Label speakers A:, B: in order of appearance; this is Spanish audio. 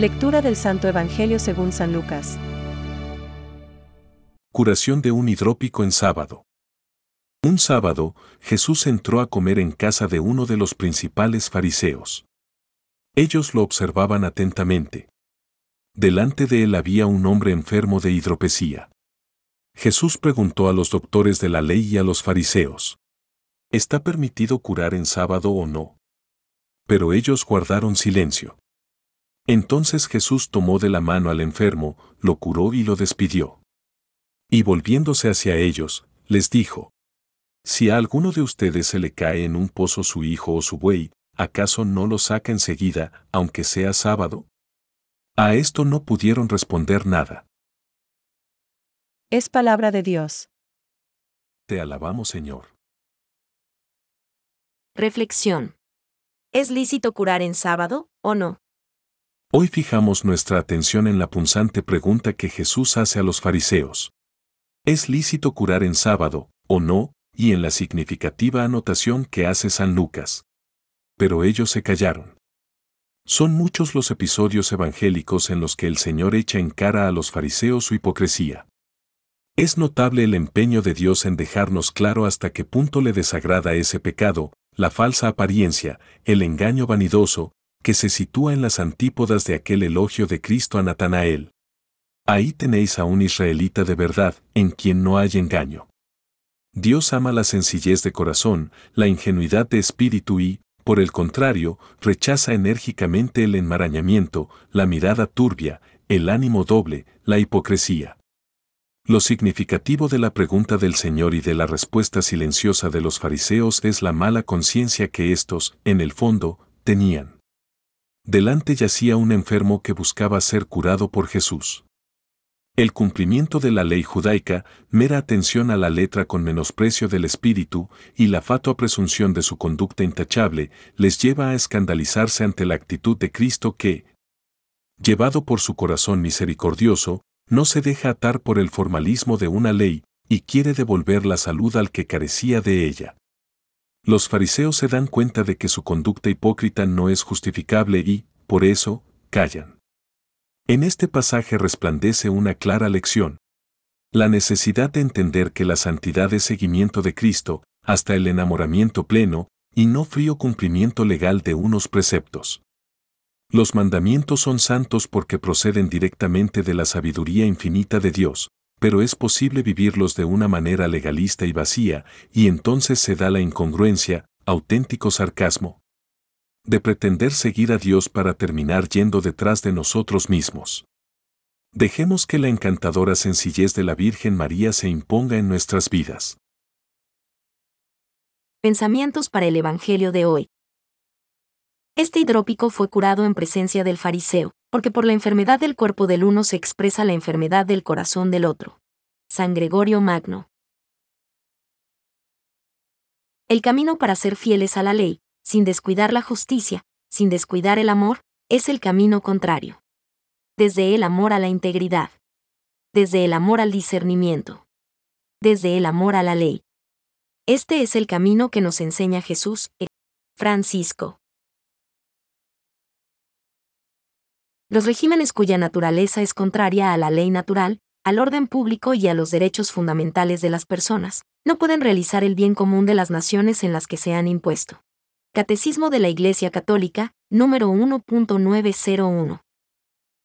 A: Lectura del Santo Evangelio según San Lucas.
B: Curación de un hidrópico en sábado. Un sábado, Jesús entró a comer en casa de uno de los principales fariseos. Ellos lo observaban atentamente. Delante de él había un hombre enfermo de hidropesía. Jesús preguntó a los doctores de la ley y a los fariseos. ¿Está permitido curar en sábado o no? Pero ellos guardaron silencio. Entonces Jesús tomó de la mano al enfermo, lo curó y lo despidió. Y volviéndose hacia ellos, les dijo, Si a alguno de ustedes se le cae en un pozo su hijo o su buey, ¿acaso no lo saca enseguida, aunque sea sábado? A esto no pudieron responder nada.
A: Es palabra de Dios.
B: Te alabamos, Señor.
C: Reflexión. ¿Es lícito curar en sábado o no?
B: Hoy fijamos nuestra atención en la punzante pregunta que Jesús hace a los fariseos. ¿Es lícito curar en sábado o no? y en la significativa anotación que hace San Lucas. Pero ellos se callaron. Son muchos los episodios evangélicos en los que el Señor echa en cara a los fariseos su hipocresía. Es notable el empeño de Dios en dejarnos claro hasta qué punto le desagrada ese pecado, la falsa apariencia, el engaño vanidoso, que se sitúa en las antípodas de aquel elogio de Cristo a Natanael. Ahí tenéis a un israelita de verdad, en quien no hay engaño. Dios ama la sencillez de corazón, la ingenuidad de espíritu y, por el contrario, rechaza enérgicamente el enmarañamiento, la mirada turbia, el ánimo doble, la hipocresía. Lo significativo de la pregunta del Señor y de la respuesta silenciosa de los fariseos es la mala conciencia que éstos, en el fondo, tenían. Delante yacía un enfermo que buscaba ser curado por Jesús. El cumplimiento de la ley judaica, mera atención a la letra con menosprecio del espíritu y la fatua presunción de su conducta intachable les lleva a escandalizarse ante la actitud de Cristo que, llevado por su corazón misericordioso, no se deja atar por el formalismo de una ley y quiere devolver la salud al que carecía de ella. Los fariseos se dan cuenta de que su conducta hipócrita no es justificable y, por eso, callan. En este pasaje resplandece una clara lección. La necesidad de entender que la santidad es seguimiento de Cristo, hasta el enamoramiento pleno, y no frío cumplimiento legal de unos preceptos. Los mandamientos son santos porque proceden directamente de la sabiduría infinita de Dios, pero es posible vivirlos de una manera legalista y vacía, y entonces se da la incongruencia, auténtico sarcasmo, de pretender seguir a Dios para terminar yendo detrás de nosotros mismos. Dejemos que la encantadora sencillez de la Virgen María se imponga en nuestras vidas.
C: Pensamientos para el Evangelio de hoy. Este hidrópico fue curado en presencia del fariseo, porque por la enfermedad del cuerpo del uno se expresa la enfermedad del corazón del otro. San Gregorio Magno. El camino para ser fieles a la ley, sin descuidar la justicia, sin descuidar el amor, es el camino contrario. Desde el amor a la integridad. Desde el amor al discernimiento. Desde el amor a la ley. Este es el camino que nos enseña Jesús, Francisco. Los regímenes cuya naturaleza es contraria a la ley natural, al orden público y a los derechos fundamentales de las personas, no pueden realizar el bien común de las naciones en las que se han impuesto. Catecismo de la Iglesia Católica, número 1.901.